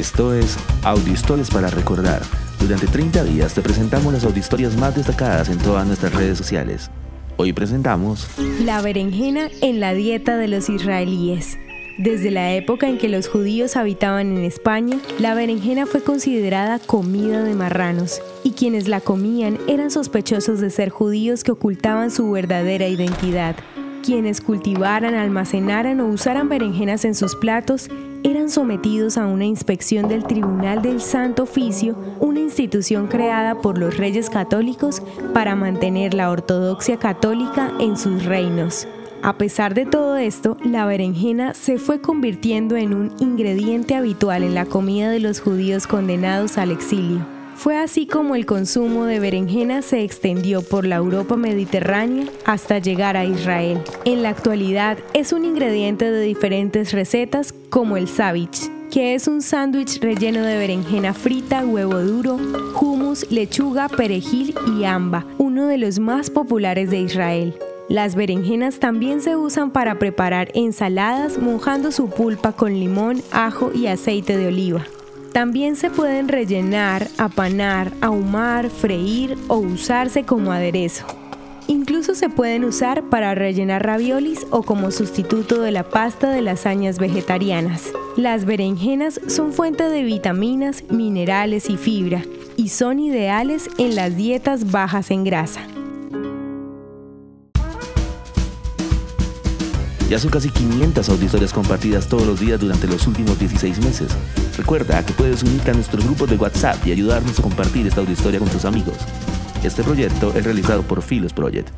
Esto es Audiohistorias para Recordar. Durante 30 días te presentamos las audiohistorias más destacadas en todas nuestras redes sociales. Hoy presentamos La berenjena en la dieta de los israelíes. Desde la época en que los judíos habitaban en España, la berenjena fue considerada comida de marranos, y quienes la comían eran sospechosos de ser judíos que ocultaban su verdadera identidad. Quienes cultivaran, almacenaran o usaran berenjenas en sus platos eran sometidos a una inspección del Tribunal del Santo Oficio, una institución creada por los reyes católicos para mantener la ortodoxia católica en sus reinos. A pesar de todo esto, la berenjena se fue convirtiendo en un ingrediente habitual en la comida de los judíos condenados al exilio. Fue así como el consumo de berenjena se extendió por la Europa mediterránea hasta llegar a Israel. En la actualidad es un ingrediente de diferentes recetas como el savich, que es un sándwich relleno de berenjena frita, huevo duro, hummus, lechuga, perejil y amba, uno de los más populares de Israel. Las berenjenas también se usan para preparar ensaladas mojando su pulpa con limón, ajo y aceite de oliva. También se pueden rellenar, apanar, ahumar, freír o usarse como aderezo. Incluso se pueden usar para rellenar raviolis o como sustituto de la pasta de lasañas vegetarianas. Las berenjenas son fuente de vitaminas, minerales y fibra y son ideales en las dietas bajas en grasa. Ya son casi 500 audiohistorias compartidas todos los días durante los últimos 16 meses. Recuerda que puedes unirte a nuestro grupo de WhatsApp y ayudarnos a compartir esta audiohistoria con tus amigos. Este proyecto es realizado por Philos Project.